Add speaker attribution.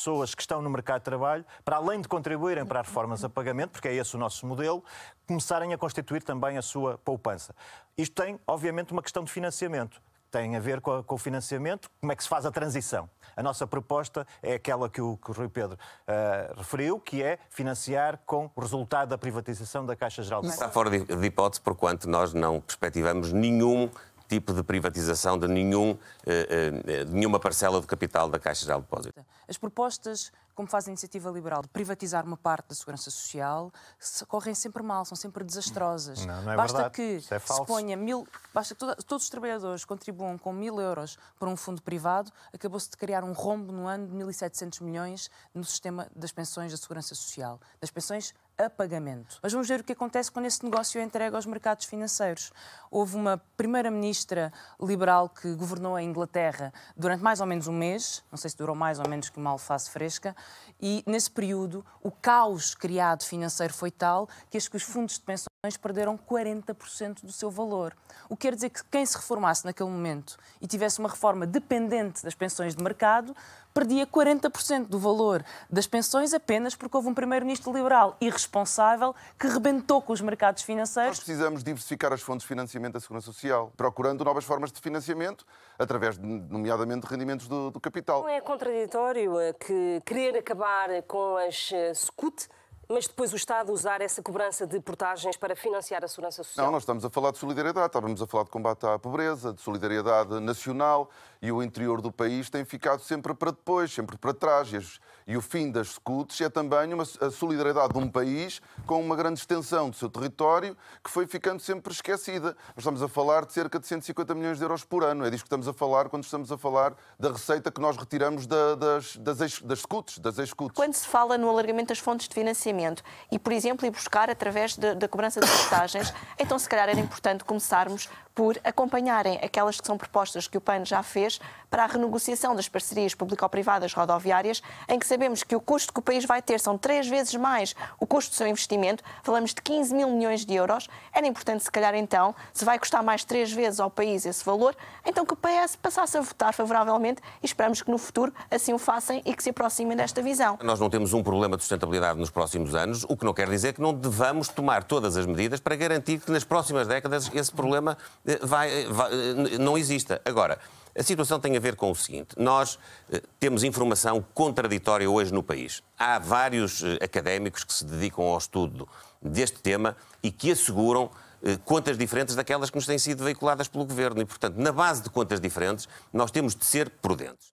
Speaker 1: pessoas que estão no mercado de trabalho, para além de contribuírem para as reformas a pagamento, porque é esse o nosso modelo, começarem a constituir também a sua poupança. Isto tem, obviamente, uma questão de financiamento tem a ver com, a, com, o financiamento, como é que se faz a transição. A nossa proposta é aquela que o, que o Rui Pedro uh, referiu, que é financiar com o resultado da privatização da Caixa Geral de
Speaker 2: Está fora de, de hipótese, porquanto nós não perspectivamos nenhum tipo de privatização de, nenhum, de nenhuma parcela de capital da Caixa Geral de Depósito.
Speaker 3: As propostas como faz a iniciativa liberal, de privatizar uma parte da segurança social, correm sempre mal, são sempre desastrosas.
Speaker 1: Não, não é
Speaker 3: basta
Speaker 1: verdade.
Speaker 3: que
Speaker 1: é
Speaker 3: se ponha mil, basta que todos os trabalhadores contribuam com mil euros para um fundo privado, acabou-se de criar um rombo no ano de 1.700 milhões no sistema das pensões da segurança social, das pensões a pagamento. Mas vamos ver o que acontece quando esse negócio é entregue aos mercados financeiros. Houve uma primeira-ministra liberal que governou a Inglaterra durante mais ou menos um mês, não sei se durou mais ou menos que uma alface fresca, e nesse período o caos criado financeiro foi tal que os fundos de pensões perderam 40% do seu valor. O que quer dizer que quem se reformasse naquele momento e tivesse uma reforma dependente das pensões de mercado, perdia 40% do valor das pensões apenas porque houve um primeiro-ministro liberal irresponsável que rebentou com os mercados financeiros.
Speaker 4: Nós precisamos diversificar as fontes de financiamento da Segurança Social, procurando novas formas de financiamento, através, de, nomeadamente, de rendimentos do, do capital.
Speaker 5: Não é contraditório eh, que querer acabar com as eh, SCUT mas depois o Estado usar essa cobrança de portagens para financiar a segurança social?
Speaker 4: Não, nós estamos a falar de solidariedade, estávamos a falar de combate à pobreza, de solidariedade nacional e o interior do país tem ficado sempre para depois, sempre para trás. E o fim das SCUTs é também uma, a solidariedade de um país com uma grande extensão do seu território que foi ficando sempre esquecida. Nós estamos a falar de cerca de 150 milhões de euros por ano. É disso que estamos a falar quando estamos a falar da receita que nós retiramos da, das, das, das SCUTs, das ex-SCUTs.
Speaker 6: Quando se fala no alargamento das fontes de financiamento e, por exemplo, ir buscar através da cobrança de portagens, então se calhar era importante começarmos por acompanharem aquelas que são propostas que o PAN já fez para a renegociação das parcerias público-privadas rodoviárias, em que sabemos que o custo que o país vai ter são três vezes mais o custo do seu investimento, falamos de 15 mil milhões de euros. Era importante, se calhar, então, se vai custar mais três vezes ao país esse valor, então que o PS passasse a votar favoravelmente e esperamos que no futuro assim o façam e que se aproximem desta visão.
Speaker 2: Nós não temos um problema de sustentabilidade nos próximos anos, o que não quer dizer que não devamos tomar todas as medidas para garantir que nas próximas décadas esse problema vai, vai, não exista. Agora, a situação tem a ver com o seguinte: nós eh, temos informação contraditória hoje no país. Há vários eh, académicos que se dedicam ao estudo deste tema e que asseguram eh, contas diferentes daquelas que nos têm sido veiculadas pelo governo. E, portanto, na base de contas diferentes, nós temos de ser prudentes.